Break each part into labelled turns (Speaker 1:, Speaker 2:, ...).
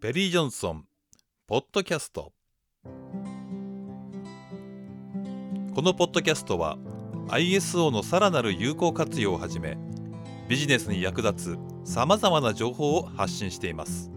Speaker 1: ペリー・ジョンソンポッドキャスト。このポッドキャストは ISO のさらなる有効活用をはじめビジネスに役立つさまざまな情報を発信しています。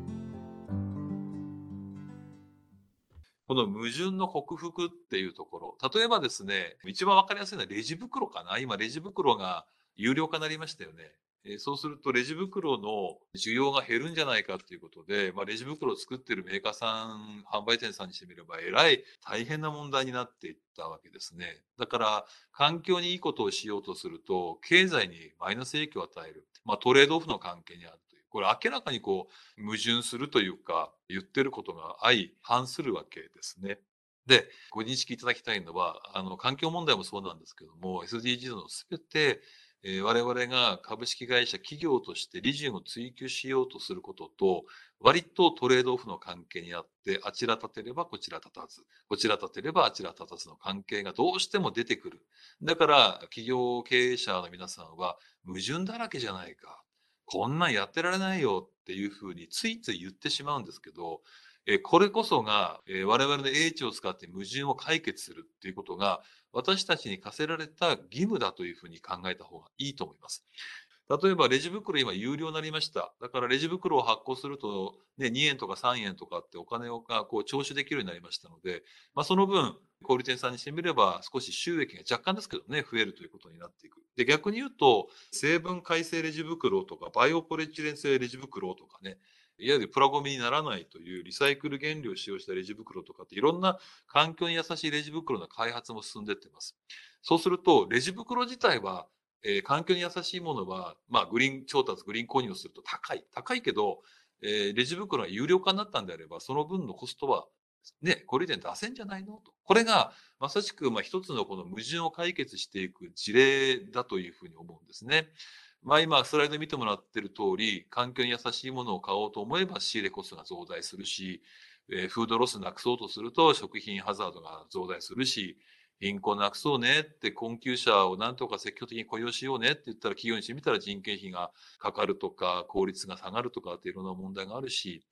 Speaker 2: この矛盾の克服っていうところ例えばですね一番わかりやすいのはレジ袋かな。今レジ袋が有料化になりましたよね。えそうするとレジ袋の需要が減るんじゃないかっていうことで、まあ、レジ袋を作ってるメーカーさん、販売店さんにしてみれば、えらい大変な問題になっていったわけですね。だから、環境にいいことをしようとすると、経済にマイナス影響を与える。まあ、トレードオフの関係にあるという。これ明らかにこう、矛盾するというか、言ってることが相反するわけですね。で、ご認識いただきたいのは、あの、環境問題もそうなんですけども、SDGs のすべて、えー、我々が株式会社企業として利潤を追求しようとすることと、割とトレードオフの関係にあって、あちら立てればこちら立たず、こちら立てればあちら立たずの関係がどうしても出てくる。だから、企業経営者の皆さんは矛盾だらけじゃないか。こんなんやってられないよっていうふうについつい言ってしまうんですけど、えこれこそが、え我々の英知を使って矛盾を解決するっていうことが、私たちに課せられた義務だというふうに考えた方がいいと思います。例えば、レジ袋今有料になりました。だからレジ袋を発行すると、ね、2円とか3円とかってお金をこう徴収できるようになりましたので、まあ、その分、小売店さんにしてみれば少し収益が若干ですけどね、増えるということになっていく。で、逆に言うと、成分改正レジ袋とか、バイオポリエチレン製レジ袋とかね、いわゆるプラゴミにならないというリサイクル原料を使用したレジ袋とかっていろんな環境に優しいレジ袋の開発も進んでってます。そうすると、レジ袋自体は、えー、環境に優しいものは、まあ、グリーン調達、グリーン購入をすると高い。高いけど、えー、レジ袋が有料化になったんであれば、その分のコストはね、小売店出せんじゃないの？と。これが、まさしく、まあ、一つのこの矛盾を解決していく事例だというふうに思うんですね。まあ今、スライド見てもらってる通り、環境に優しいものを買おうと思えば仕入れコストが増大するし、えー、フードロスなくそうとすると食品ハザードが増大するし、貧困なくそうねって困窮者をなんとか積極的に雇用しようねって言ったら企業にしてみたら人件費がかかるとか効率が下がるとかっていろんな問題があるし、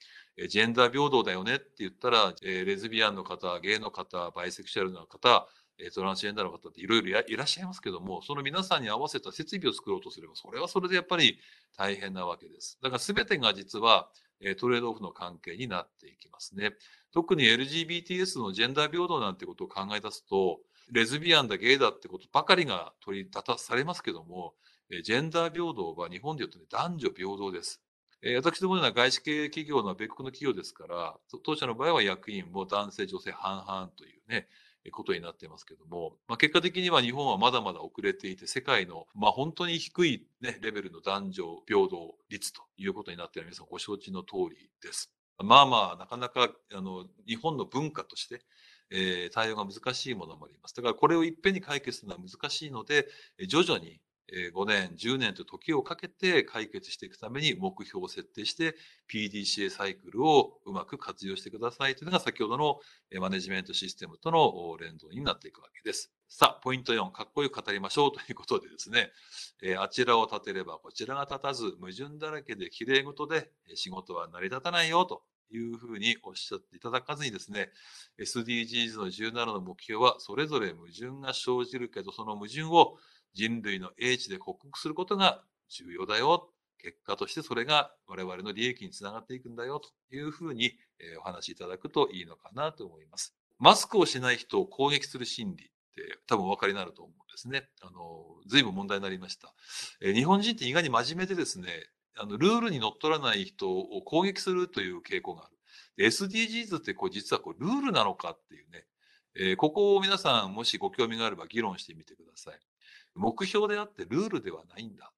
Speaker 2: ジェンダー平等だよねって言ったら、レズビアンの方、ゲイの方、バイセクシャルの方、えトランスジェンダーの方っていろいろいらっしゃいますけども、その皆さんに合わせた設備を作ろうとすれば、それはそれでやっぱり大変なわけです。だから全てが実はえトレードオフの関係になっていきますね。特に LGBTS のジェンダー平等なんてことを考え出すと、レズビアンだ、ゲイだってことばかりが取り立たされますけども、ジェンダー平等は日本で言うと、ね、男女平等です。私どものような外資系企業の米国の企業ですから、当社の場合は役員も男性、女性半々というね、ことになってますけども、まあ、結果的には日本はまだまだ遅れていて、世界の、まあ、本当に低い、ね、レベルの男女平等率ということになっている皆さんご承知の通りです。まあまあ、なかなかあの日本の文化として、えー、対応が難しいものもあります。だからこれをいっぺんに解決するのは難しいので、徐々に5年、10年と時をかけて解決していくために目標を設定して PDCA サイクルをうまく活用してくださいというのが先ほどのマネジメントシステムとの連動になっていくわけです。さあ、ポイント4、かっこよく語りましょうということでですね、あちらを立てればこちらが立たず、矛盾だらけで綺麗事で仕事は成り立たないよというふうにおっしゃっていただかずにですね、SDGs の17の目標はそれぞれ矛盾が生じるけど、その矛盾を人類の英知で克服することが重要だよ。結果としてそれが我々の利益につながっていくんだよというふうにお話しいただくといいのかなと思います。マスクをしない人を攻撃する心理って多分お分かりになると思うんですね。あの、随分問題になりました。え日本人って意外に真面目でですね、あの、ルールにのっとらない人を攻撃するという傾向がある。SDGs ってこう実はこうルールなのかっていうね、えー、ここを皆さんもしご興味があれば議論してみてください。目標であってルールではないんだ。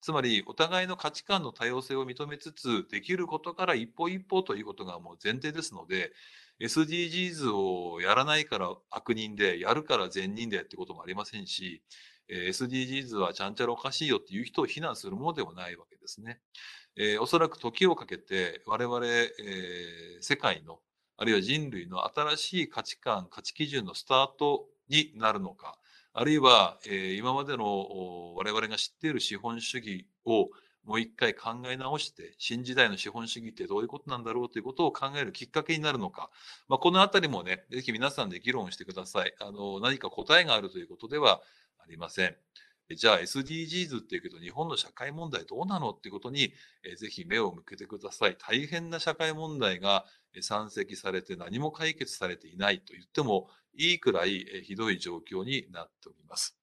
Speaker 2: つまり、お互いの価値観の多様性を認めつつ、できることから一歩一歩ということがもう前提ですので、SDGs をやらないから悪人で、やるから善人でってこともありませんし、SDGs はちゃんちゃらおかしいよっていう人を非難するものではないわけですね。えー、おそらく時をかけて我々、えー、世界のあるいは人類の新しい価値観価値基準のスタートになるのかあるいは、えー、今までの我々が知っている資本主義をもう一回考え直して、新時代の資本主義ってどういうことなんだろうということを考えるきっかけになるのか、まあ、このあたりもね、ぜひ皆さんで議論してください。あの、何か答えがあるということではありません。じゃあ SDGs っていうけど日本の社会問題どうなのってことに、えーぜひ目を向けてください。大変な社会問題が山積されて何も解決されていないと言ってもいいくらいひどい状況になっております。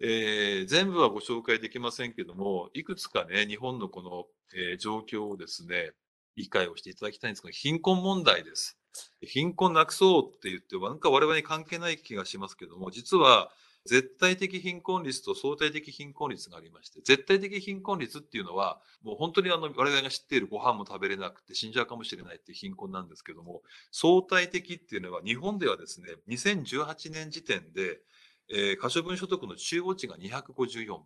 Speaker 2: えー全部はご紹介できませんけども、いくつかね、日本のこの、えー状況をですね、理解をしていただきたいんですが、貧困問題です。貧困なくそうって言っても、なんか我々に関係ない気がしますけども、実は絶対的貧困率と相対的貧困率がありまして、絶対的貧困率っていうのは、もう本当にあの我々が知っているご飯も食べれなくて死んじゃうかもしれないっていう貧困なんですけども、相対的っていうのは日本ではですね、2018年時点で、えー可処分所得の中央値が254万。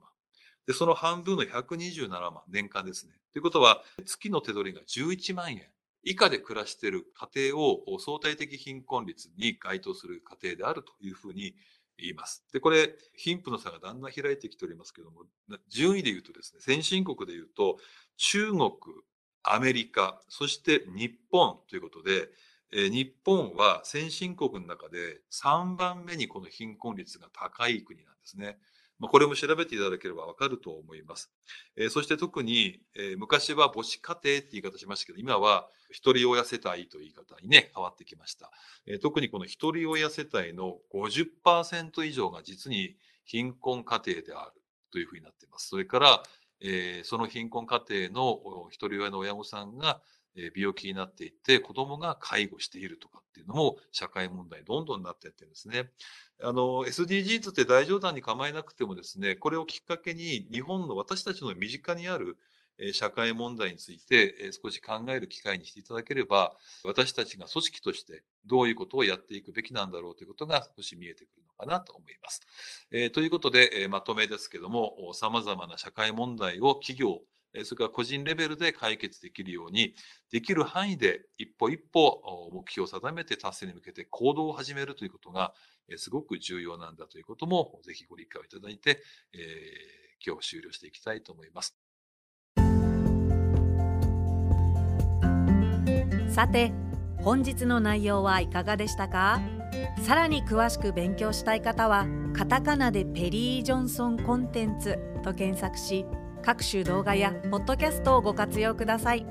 Speaker 2: で、その半分の127万、年間ですね。ということは、月の手取りが11万円以下で暮らしている家庭を相対的貧困率に該当する家庭であるというふうに言います。で、これ、貧富の差がだんだん開いてきておりますけども、順位で言うとですね、先進国で言うと、中国、アメリカ、そして日本ということで、えー日本は先進国の中で3番目にこの貧困率が高い国なんですね。まあ、これも調べていただければわかると思います。えーそして特に、えー昔は母子家庭って言い方しましたけど、今は一人親世帯という言い方にね、変わってきました。えー特にこの一人親世帯の50%以上が実に貧困家庭であるというふうになっています。それから、えーその貧困家庭の一人親の親御さんが病気になっていって子供が介護しているとかっていうのも社会問題どんどんなっていってるんですね。あの SDGs って大冗談に構えなくてもですね、これをきっかけに日本の私たちの身近にある社会問題について少し考える機会にしていただければ、私たちが組織としてどういうことをやっていくべきなんだろうということが少し見えてくるのかなと思います。えーということで、えまとめですけども、様々な社会問題を企業、それから個人レベルで解決できるように、できる範囲で一歩一歩目標を定めて達成に向けて行動を始めるということが、えすごく重要なんだということも、ぜひご理解をいただいて、えー今日終了していきたいと思います。
Speaker 3: さて本日の内容はいかがでしたか？さらに詳しく勉強したい方はカタカナでペリー・ジョンソンコンテンツと検索し各種動画やポッドキャストをご活用ください。